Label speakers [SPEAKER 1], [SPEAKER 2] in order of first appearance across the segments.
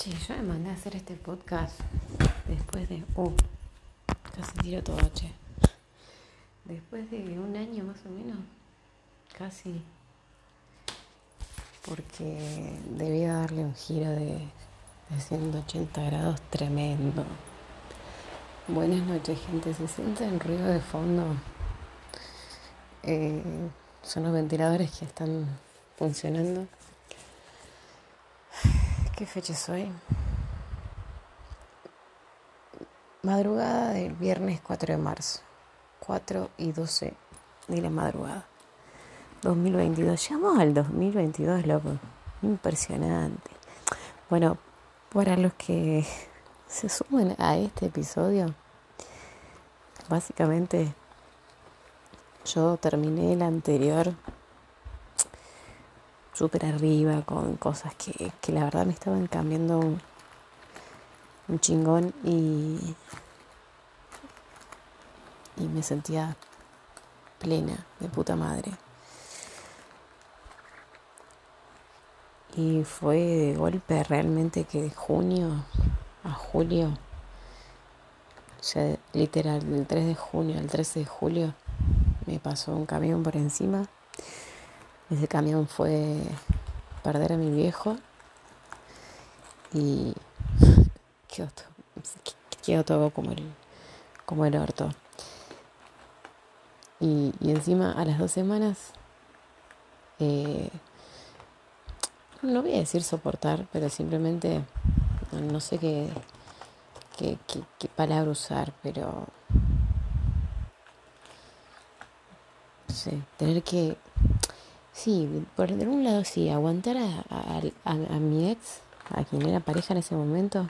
[SPEAKER 1] Che, yo me mandé a hacer este podcast después de. Uh, casi tiro todo, che. Después de un año más o menos. Casi. Porque debía darle un giro de, de 180 grados tremendo. Buenas noches, gente. ¿Se siente el ruido de fondo? Eh, son los ventiladores que están funcionando. ¿Qué fecha es hoy? Madrugada del viernes 4 de marzo. 4 y 12 de la madrugada. 2022. Llamamos al 2022, loco. Impresionante. Bueno, para los que se suman a este episodio, básicamente yo terminé el anterior súper arriba con cosas que, que, la verdad me estaban cambiando un, chingón y, y me sentía plena de puta madre. Y fue de golpe realmente que de junio a julio, o sea, literal, del 3 de junio al 13 de julio, me pasó un camión por encima ese camión fue perder a mi viejo y quedó, todo como el, como el orto. Y, y encima a las dos semanas, eh, no voy a decir soportar, pero simplemente no sé qué, qué, qué, qué palabra usar, pero sí, tener que Sí, por un lado sí, aguantar a, mi ex, a quien era pareja en ese momento,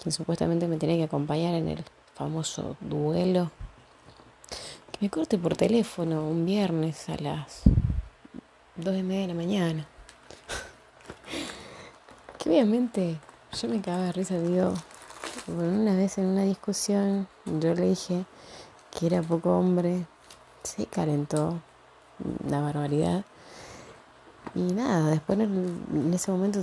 [SPEAKER 1] quien supuestamente me tenía que acompañar en el famoso duelo, que me corte por teléfono un viernes a las dos y media de la mañana. que obviamente yo me cagaba de risa, digo, una vez en una discusión yo le dije que era poco hombre, se calentó, la barbaridad. Y nada, después en, ese momento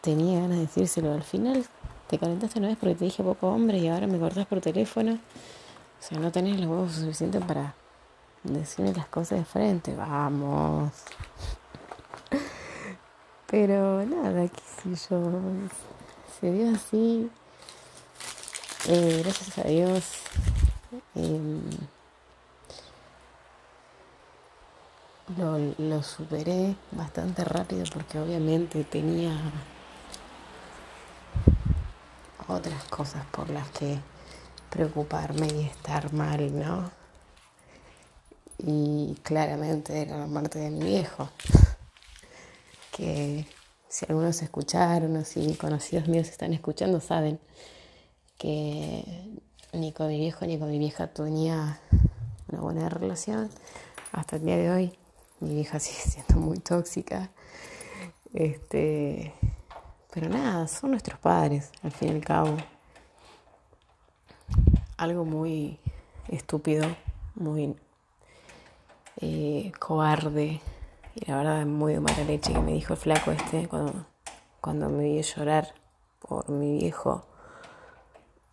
[SPEAKER 1] tenía ganas de decírselo. Al final te calentaste una vez porque te dije poco hombre y ahora me cortás por teléfono. O sea, no tenés los huevos suficientes para decirme las cosas de frente. Vamos. Pero nada, qué sé yo. Se dio así. Eh, gracias a Dios. Eh, lo, superé bastante rápido porque obviamente tenía otras cosas por las que preocuparme y estar mal, ¿no? Y claramente era la muerte de mi viejo, que si algunos escucharon o si conocidos míos están escuchando, saben que ni con mi viejo ni con mi vieja tenía una buena relación hasta el día de hoy mi hija sigue siendo muy tóxica. Este, pero nada, son nuestros padres, al fin y al cabo. Algo muy estúpido, muy eh, cobarde y la verdad muy de mala leche que me dijo el flaco este cuando, cuando me vi llorar por mi viejo.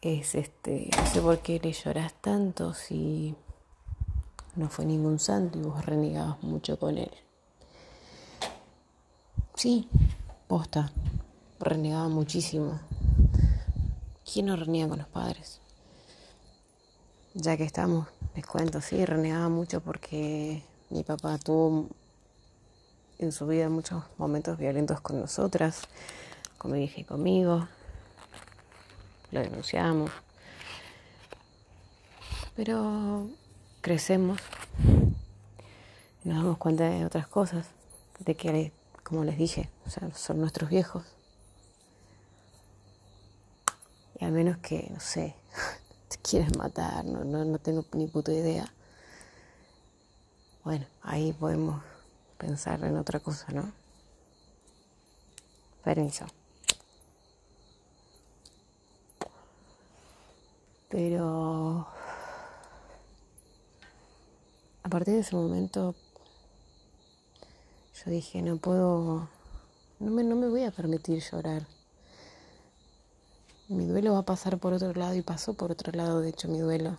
[SPEAKER 1] Es este, no sé por qué le lloras tanto si no fue ningún santo y vos renegabas mucho con él. Sí, posta, renegaba muchísimo. ¿Quién no renega con los padres? Ya que estamos, les cuento, sí, renegaba mucho porque mi papá tuvo en su vida muchos momentos violentos con nosotras, hija y conmigo. Lo denunciamos. Pero crecemos y nos damos cuenta de otras cosas, de que, como les dije, son nuestros viejos. Y al menos que, no sé, te quieres matar, no, no, tengo ni puta idea. Bueno, ahí podemos pensar en otra cosa, ¿no? Permiso. Pero a partir de ese momento yo dije, no puedo, no me, no me voy a permitir llorar. mi duelo va a pasar por otro lado y pasó por otro lado, de hecho, mi duelo.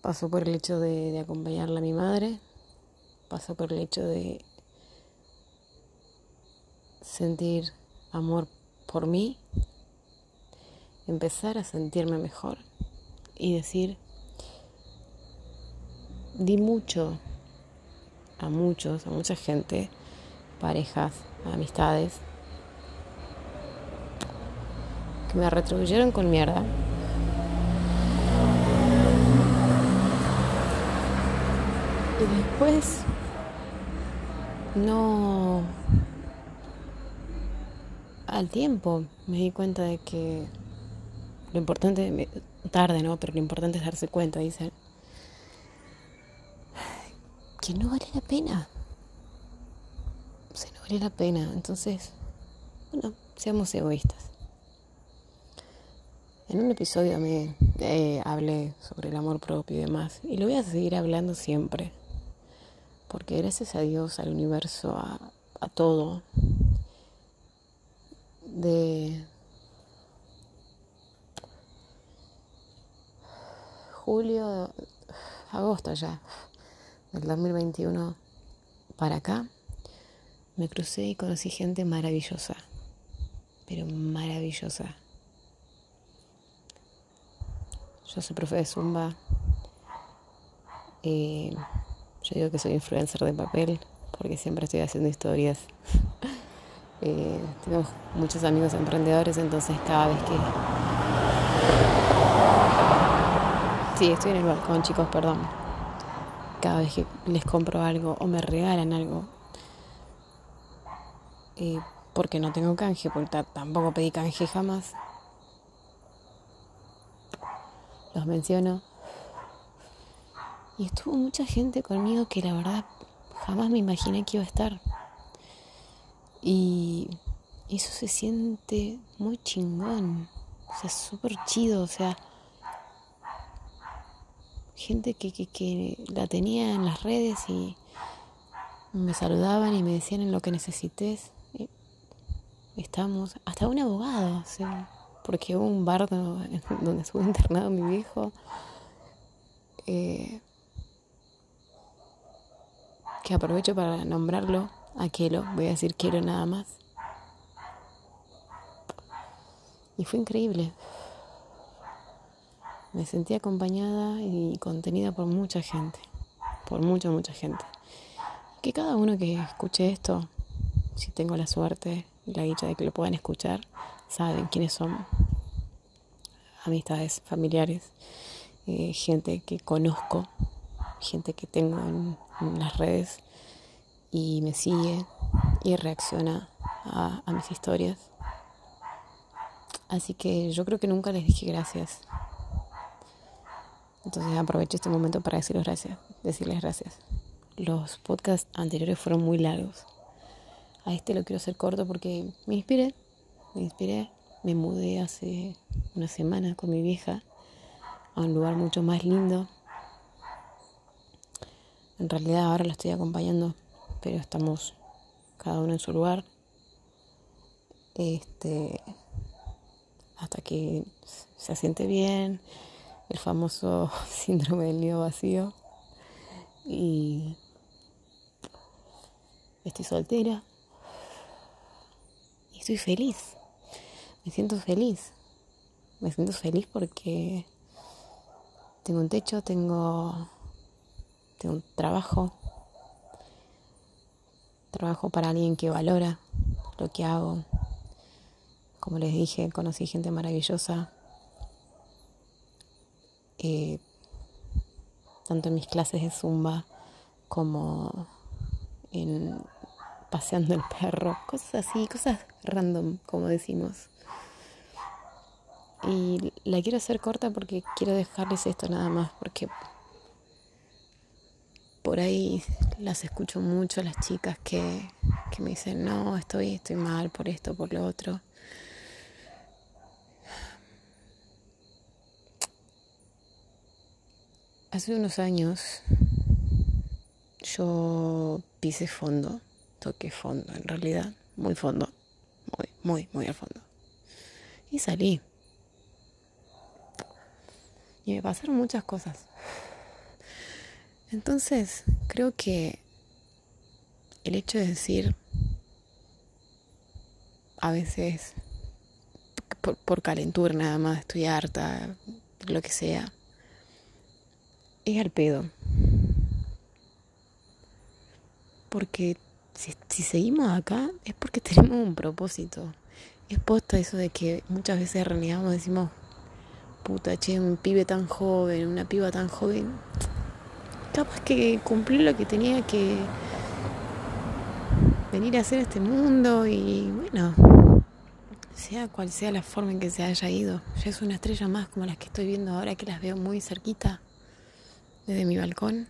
[SPEAKER 1] Pasó por el hecho de, de acompañarla a mi madre, pasó por el hecho de sentir amor por mí, empezar a sentirme mejor y decir, di mucho a muchos, a mucha gente, parejas, amistades, que me retribuyeron con mierda. Y después no al tiempo me di cuenta de que lo importante, tarde, ¿no? Pero lo importante es darse cuenta, dicen, que no vale la pena. O sea, no vale la pena. Entonces, bueno, seamos egoístas. En un episodio me eh, hablé sobre el amor propio y demás, y lo voy a seguir hablando siempre, porque gracias a Dios, al universo, a, a todo, de julio, agosto ya, del 2021 para acá, me crucé y conocí gente maravillosa, pero maravillosa. Yo soy profe de Zumba. Eh, yo digo que soy influencer de papel porque siempre estoy haciendo historias. Eh, tengo muchos amigos emprendedores, entonces cada vez que... Sí, estoy en el balcón, chicos, perdón. Cada vez que les compro algo o me regalan algo, eh, porque no tengo canje, porque tampoco pedí canje jamás, los menciono. Y estuvo mucha gente conmigo que la verdad jamás me imaginé que iba a estar. Y eso se siente muy chingón. O sea, súper chido. O sea, gente que, que, que la tenía en las redes y me saludaban y me decían en lo que necesites. Estamos, hasta un abogado, porque hubo un bar donde estuvo internado mi viejo. Eh, que aprovecho para nombrarlo Aquelo, voy a decir quiero nada más. Y fue increíble. Me sentí acompañada y contenida por mucha gente, por mucha, mucha gente. Que cada uno que escuche esto, si tengo la suerte y la dicha de que lo puedan escuchar, saben quiénes son. Amistades, familiares, eh, gente que conozco, gente que tengo en las redes y me sigue y reacciona a, mis historias. Así que yo creo que nunca les dije gracias. Entonces aprovecho este momento para decirles gracias, decirles gracias. Los podcasts anteriores fueron muy largos. A este lo quiero hacer corto porque me inspiré, me inspiré, me mudé hace una semana con mi vieja a un lugar mucho más lindo. En realidad ahora la estoy acompañando pero estamos cada uno en su lugar. Este, hasta que se siente bien, el famoso síndrome del nido vacío. Y estoy soltera. Y estoy feliz. Me siento feliz. Me siento feliz porque tengo un techo, tengo, un trabajo, Trabajo para alguien que valora lo que hago. Como les dije, conocí gente maravillosa. Eh, tanto en mis clases de zumba como en paseando el perro, cosas así, cosas random, como decimos. Y la quiero hacer corta porque quiero dejarles esto nada más, porque por ahí las escucho mucho, las chicas que, me dicen, no, estoy, estoy mal por esto, por lo otro. Hace unos años yo pise fondo, toqué fondo en realidad, muy fondo, muy, muy, muy al fondo. Y salí. Y me pasaron muchas cosas. Entonces, creo que el hecho de decir a veces por, calentura nada más, estoy harta, lo que sea, es al pedo. Porque si, seguimos acá es porque tenemos un propósito. Es posta eso de que muchas veces renegamos, decimos, puta, che, un pibe tan joven, una piba tan joven, capaz que cumplió lo que tenía que venir a hacer este mundo y bueno, sea cual sea la forma en que se haya ido, ya es una estrella más como las que estoy viendo ahora que las veo muy cerquita desde mi balcón.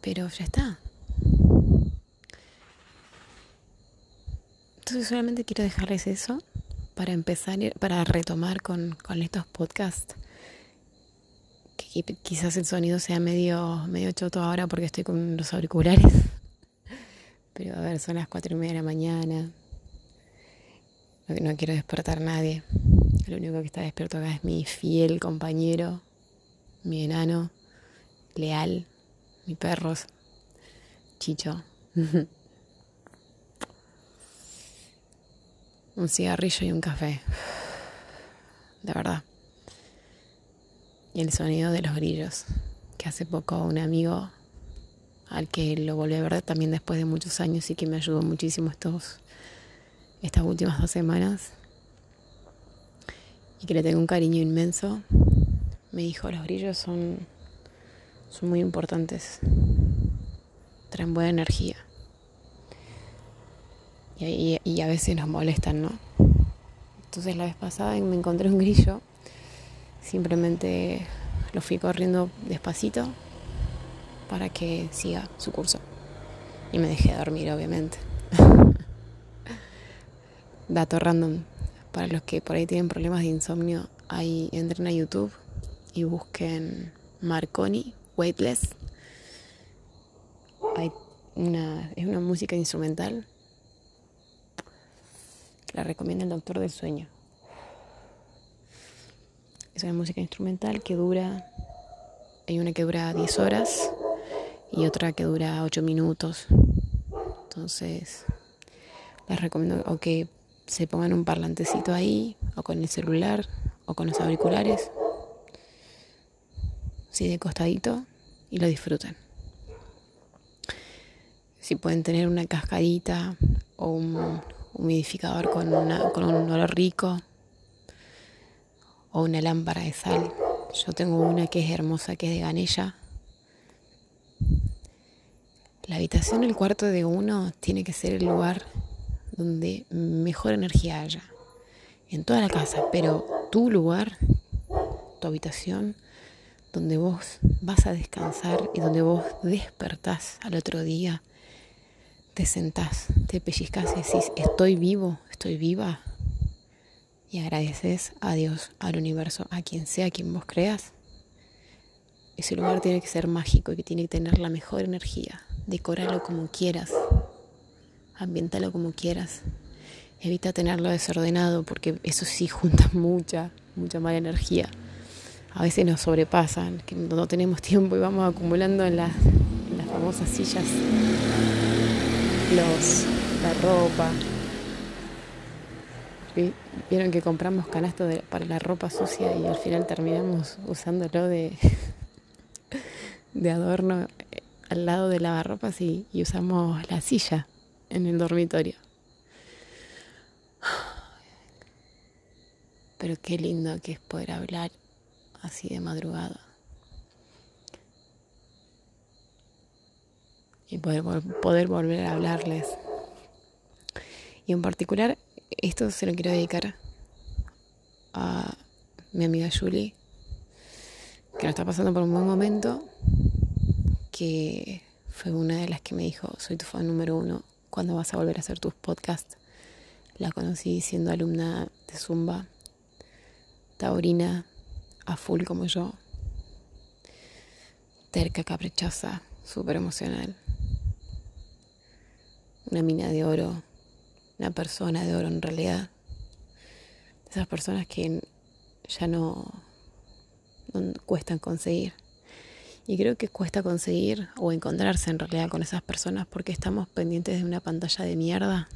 [SPEAKER 1] Pero ya está. Entonces solamente quiero dejarles eso para empezar, para retomar con, con estos podcasts. Que quizás el sonido sea medio, medio choto ahora porque estoy con los auriculares. Pero a ver, son las cuatro y media de la mañana. No, quiero despertar a nadie. Lo único que está despierto acá es mi fiel compañero, mi enano, leal, mi perro, Chicho. un cigarrillo y un café. De verdad. Y el sonido de los grillos, que hace poco un amigo al que lo volví a ver también después de muchos años y que me ayudó muchísimo estos, estas últimas dos semanas y que le tengo un cariño inmenso, me dijo, los grillos son, son muy importantes, traen buena energía y, y a veces nos molestan, ¿no? Entonces la vez pasada me encontré un grillo, simplemente lo fui corriendo despacito para que siga su curso. Y me dejé dormir, obviamente. Dato random. Para los que por ahí tienen problemas de insomnio, ahí entren a YouTube y busquen Marconi Weightless. Hay una, es una música instrumental. La recomienda el doctor del sueño. Es una música instrumental que dura, hay una que dura 10 horas y otra que dura 8 minutos. Entonces, les recomiendo o que se pongan un parlantecito ahí, o con el celular, o con los auriculares, así de costadito, y lo disfruten. Si pueden tener una cascadita o un humidificador con, con un olor rico, o una lámpara de sal. Yo tengo una que es hermosa, que es de ganella la habitación, el cuarto de uno, tiene que ser el lugar donde mejor energía haya. En toda la casa, pero tu lugar, tu habitación, donde vos vas a descansar y donde vos despertás al otro día, te sentás, te pellizcas y decís, estoy vivo, estoy viva. Y agradeces a Dios, al universo, a quien sea, a quien vos creas. Ese lugar tiene que ser mágico y que tiene que tener la mejor energía decóralo como quieras, ambientalo como quieras. Evita tenerlo desordenado porque eso sí junta mucha, mucha mala energía. A veces nos sobrepasan, que no tenemos tiempo y vamos acumulando en, las famosas sillas los, la ropa. Vieron que compramos canastos para la ropa sucia y al final terminamos usándolo de, de adorno al lado de lavarropas y usamos la silla en el dormitorio. Pero qué lindo que es poder hablar así de madrugada. Y poder, volver a hablarles. Y en particular, esto se lo quiero dedicar a mi amiga Julie, que lo está pasando por un buen momento que fue una de las que me dijo, soy tu fan número uno, ¿cuándo vas a volver a hacer tus podcasts? La conocí siendo alumna de Zumba, taurina, a full como yo, terca, caprichosa, súper emocional, una mina de oro, una persona de oro en realidad, Esas personas que ya no, no cuestan conseguir. Y creo que cuesta conseguir o encontrarse en realidad con esas personas porque estamos pendientes de una pantalla de mierda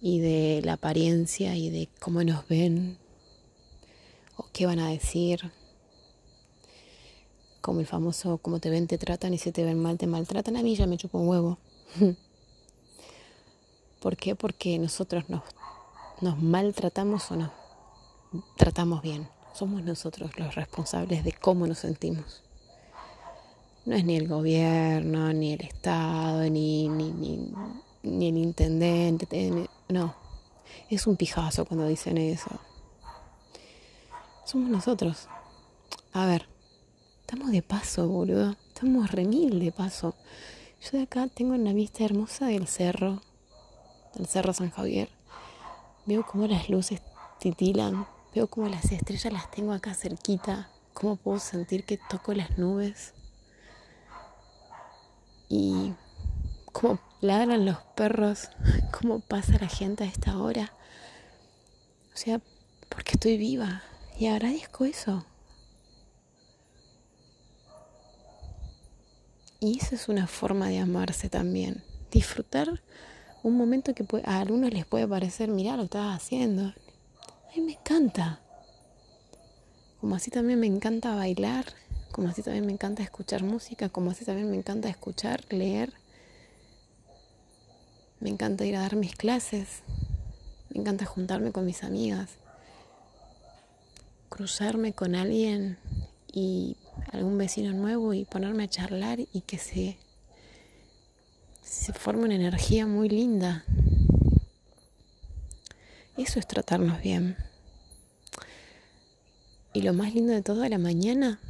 [SPEAKER 1] y de la apariencia y de cómo nos ven o qué van a decir. Como el famoso, como te ven, te tratan y si te ven mal, te maltratan. A mí ya me chupo un huevo. ¿Por qué? Porque nosotros nos, nos maltratamos o nos tratamos bien. Somos nosotros los responsables de cómo nos sentimos. No es ni el gobierno, ni el Estado, ni, ni, ni, ni el intendente. No, es un pijazo cuando dicen eso. Somos nosotros. A ver, estamos de paso, boludo. Estamos remil de paso. Yo de acá tengo una vista hermosa del cerro, del cerro San Javier. Veo cómo las luces titilan, veo cómo las estrellas las tengo acá cerquita, cómo puedo sentir que toco las nubes. Y cómo ladran los perros, cómo pasa la gente a esta hora. O sea, porque estoy viva y agradezco eso. Y eso es una forma de amarse también. Disfrutar un momento que a algunos les puede parecer, mira lo estás haciendo. A mí me encanta. Como así también me encanta bailar, como así también me encanta escuchar música, como así también me encanta escuchar, leer me encanta ir a dar mis clases. Me encanta juntarme con mis amigas. Cruzarme con alguien y algún vecino nuevo y ponerme a charlar y que se, se forme una energía muy linda. Eso es tratarnos bien. Y lo más lindo de todo a la mañana,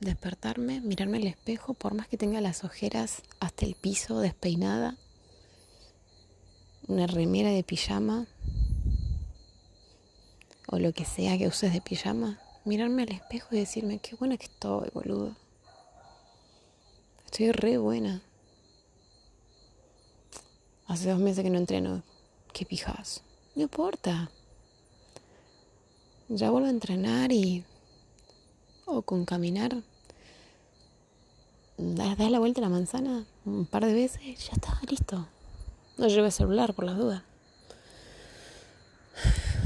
[SPEAKER 1] despertarme, mirarme al espejo, por más que tenga las ojeras hasta el piso, despeinada, una remera de pijama o lo que sea que uses de pijama, mirarme al espejo y decirme, qué buena que estoy, boludo. Estoy re buena. Hace dos meses que no entreno. Qué pijas. No importa. Ya vuelvo a entrenar y... O con caminar. Das, la vuelta a la manzana un par de veces, ya está, listo. No lleve celular por las dudas.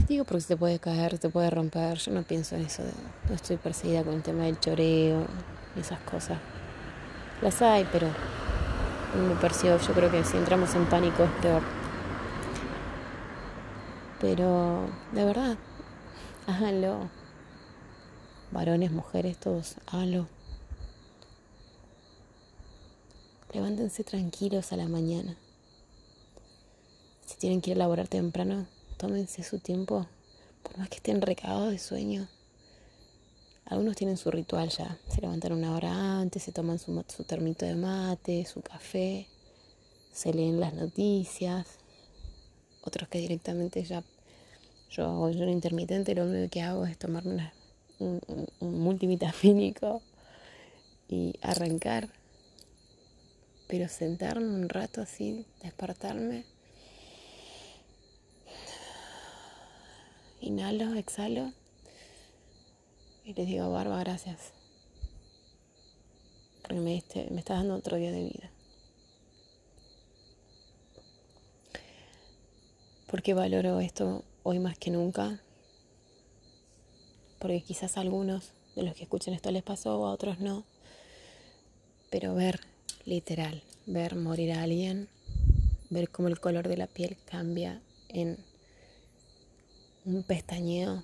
[SPEAKER 1] Digo porque se te puede caer, te puede romper. Yo no pienso en eso. no estoy perseguida con el tema del choreo y esas cosas. Las hay, pero no me percibo. Yo creo que si entramos en pánico es peor. Pero, de verdad, háganlo. Varones, mujeres, todos, háganlo. Levántense tranquilos a la mañana. Si tienen que ir a laborar temprano, tómense su tiempo, por más que estén recagados de sueño. Algunos tienen su ritual ya, se levantan una hora antes, se toman su, su termito de mate, su café, se leen las noticias. Otros que directamente ya, yo hago yo intermitente, lo único que hago es tomarme un, un multivitamínico y arrancar. Pero sentarme un rato así, despertarme Inhalo, exhalo y les digo, Barba, gracias. Porque me, diste, me estás dando otro día de vida. Porque valoro esto hoy más que nunca. Porque quizás a algunos de los que escuchan esto les pasó, a otros no. Pero ver, literal, ver morir a alguien, ver cómo el color de la piel cambia en un pestañeo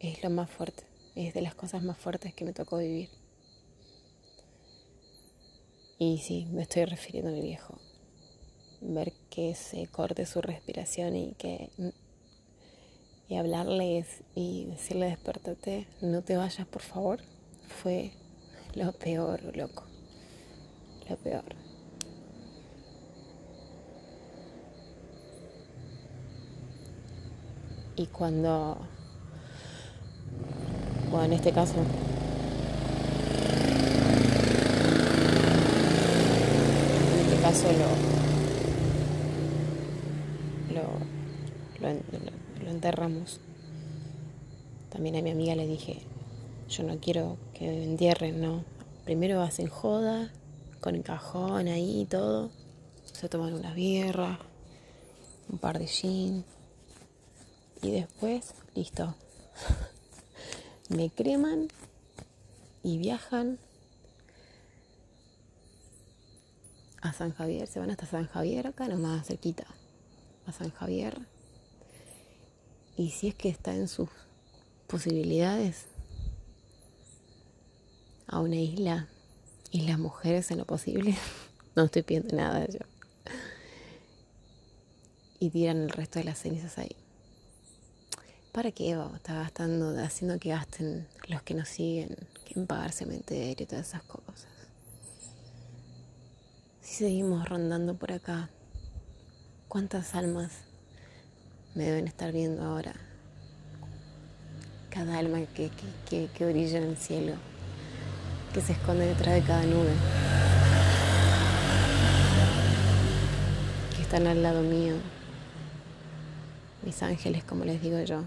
[SPEAKER 1] es lo más fuerte, es de las cosas más fuertes que me tocó vivir. Y sí, me estoy refiriendo a mi viejo. Ver que se corte su respiración y que y hablarles y decirle despertate, no te vayas por favor, fue lo peor, loco. Lo peor. Y cuando, bueno, en este caso, en este caso lo, lo, lo, enterramos. También a mi amiga le dije, yo no quiero que entierren, no. Primero hacen joda, con el cajón ahí y todo. Se toman unas bierras, un par de gin. Y después, listo. me creman y viajan a San Javier. Se van hasta San Javier, acá nomás cerquita. A San Javier. Y si es que está en sus posibilidades a una isla, islas mujeres en lo posible, no estoy pidiendo nada yo, y tiran el resto de las cenizas ahí. ¿Para qué va? Está gastando, haciendo que gasten los que nos siguen en pagar cementerio y todas esas cosas. Si seguimos rondando por acá, ¿cuántas almas me deben estar viendo ahora? cada alma que, que, brilla en el cielo, que se esconde detrás de cada nube, que están al lado mío, mis ángeles, como les digo yo.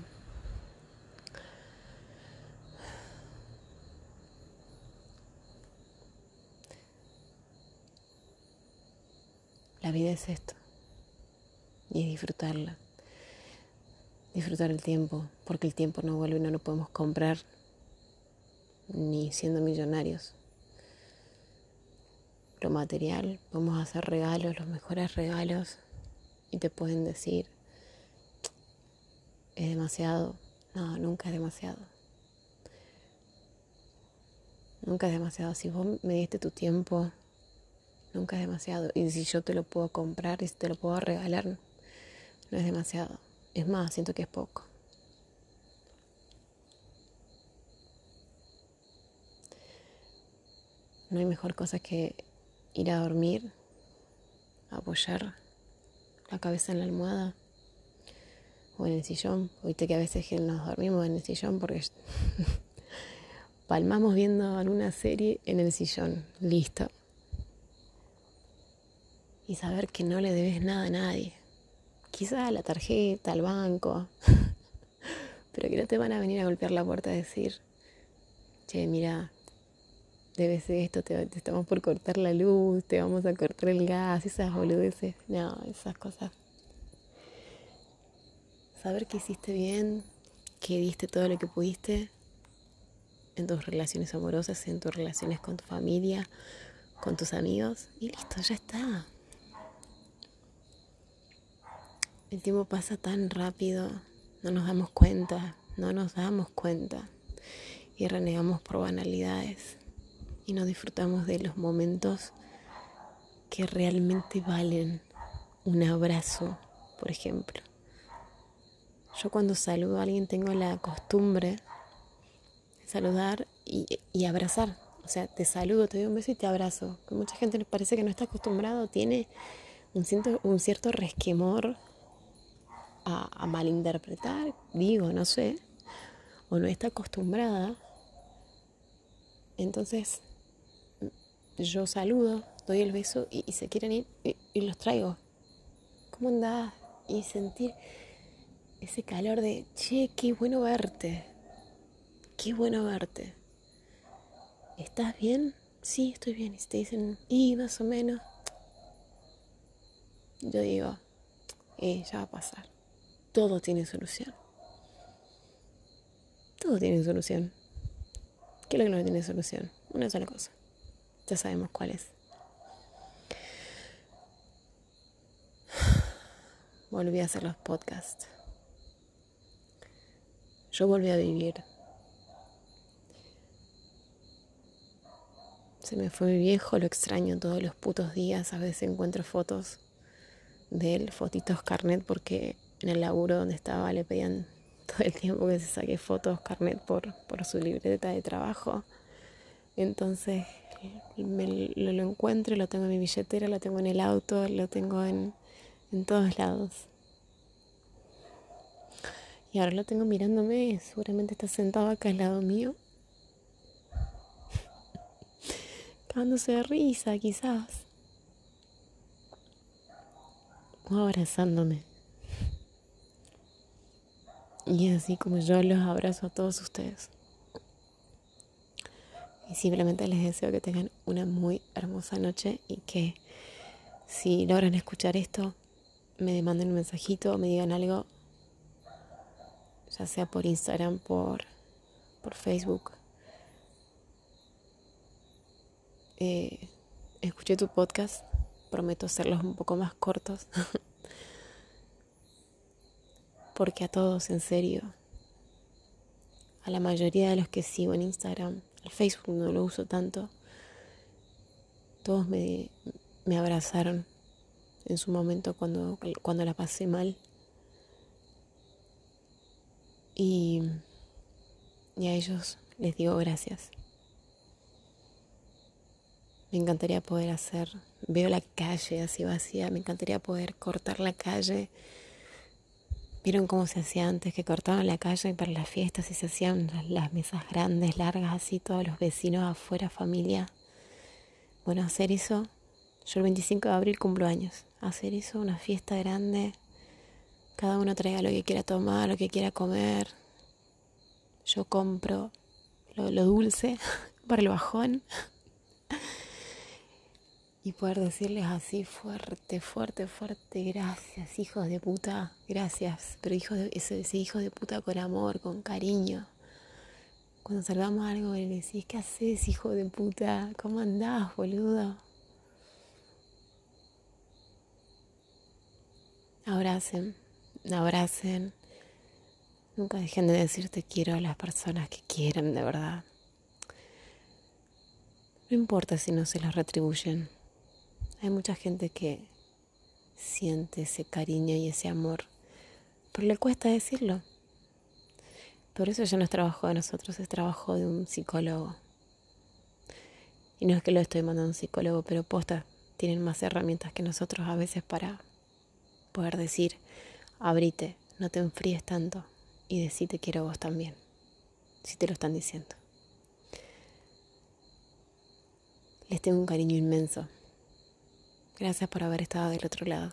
[SPEAKER 1] La vida es esto y es disfrutarla disfrutar el tiempo, porque el tiempo no vuelve y no lo podemos comprar ni siendo millonarios. Lo material, podemos hacer regalos, los mejores regalos, y te pueden decir, es demasiado. No, nunca es demasiado. Nunca es demasiado. Si vos me diste tu tiempo, nunca es demasiado. Y si yo te lo puedo comprar y si te lo puedo regalar, no es demasiado. Es más, siento que es poco. No hay mejor cosa que ir a dormir, apoyar la cabeza en la almohada o en el sillón. Viste que a veces nos dormimos en el sillón porque palmamos viendo alguna serie en el sillón. Listo. Y saber que no le debes nada a nadie quizá la tarjeta, al banco, pero que no te van a venir a golpear la puerta a decir, che, mira, debe ser esto, te, estamos por cortar la luz, te vamos a cortar el gas, esas boludeces, no, esas cosas. Saber que hiciste bien, que diste todo lo que pudiste en tus relaciones amorosas, en tus relaciones con tu familia, con tus amigos, y listo, ya está. El tiempo pasa tan rápido, no nos damos cuenta, no nos damos cuenta y renegamos por banalidades y no disfrutamos de los momentos que realmente valen un abrazo, por ejemplo. Yo cuando saludo a alguien tengo la costumbre de saludar y, abrazar. O sea, te saludo, te doy un beso y te abrazo. Que mucha gente les parece que no está acostumbrado, tiene un cierto, un cierto resquemor a, malinterpretar, digo, no sé, o no está acostumbrada. Entonces yo saludo, doy el beso y, se quieren ir y, los traigo. ¿Cómo andás? Y sentir ese calor de, che, qué bueno verte, qué bueno verte. ¿Estás bien? Sí, estoy bien. Y si te dicen, y más o menos, yo digo, eh, ya va a pasar todo tiene solución. Todo tiene solución. ¿Qué es lo que no tiene solución? Una sola cosa. Ya sabemos cuál es. Volví a hacer los podcasts. Yo volví a vivir. Se me fue mi viejo, lo extraño todos los putos días. A veces encuentro fotos de él, fotitos carnet, porque en el laburo donde estaba le pedían todo el tiempo que se saque fotos, carnet por, por su libreta de trabajo. Entonces lo, lo, encuentro, lo tengo en mi billetera, lo tengo en el auto, lo tengo en, en todos lados. Y ahora lo tengo mirándome, seguramente está sentado acá al lado mío. Cagándose de risa, quizás. O abrazándome. Y así como yo los abrazo a todos ustedes. Y simplemente les deseo que tengan una muy hermosa noche y que si logran escuchar esto, me manden un mensajito, me digan algo, ya sea por Instagram, por, por Facebook. Eh, escuché tu podcast, prometo hacerlos un poco más cortos. Porque a todos, en serio, a la mayoría de los que sigo en Instagram, el Facebook no lo uso tanto, todos me, abrazaron en su momento cuando, cuando la pasé mal. Y, y a ellos les digo gracias. Me encantaría poder hacer, veo la calle así vacía, me encantaría poder cortar la calle. ¿Vieron cómo se hacía antes? Que cortaban la calle para las fiestas y se hacían las mesas grandes, largas, así, todos los vecinos afuera, familia. Bueno, hacer eso, yo el 25 de abril cumplo años. Hacer eso, una fiesta grande, cada uno traiga lo que quiera tomar, lo que quiera comer. Yo compro lo, lo dulce para el bajón y poder decirles así fuerte, fuerte, fuerte, gracias, hijos de puta, gracias, pero hijos de, ese, ese hijo de puta con amor, con cariño. Cuando salgamos algo y le decís, ¿qué haces, hijo de puta? ¿Cómo andás, boludo? Abracen, abracen. Nunca dejen de decir te quiero a las personas que quieren de verdad. No importa si no se las retribuyen. Hay mucha gente que siente ese cariño y ese amor, pero le cuesta decirlo. Por eso ya no es trabajo de nosotros, es trabajo de un psicólogo. Y no es que lo estoy mandando a un psicólogo, pero posta, tienen más herramientas que nosotros a veces para poder decir, abrite, no te enfríes tanto y decir te quiero vos también, si te lo están diciendo. Les tengo un cariño inmenso. Gracias por haber estado del otro lado.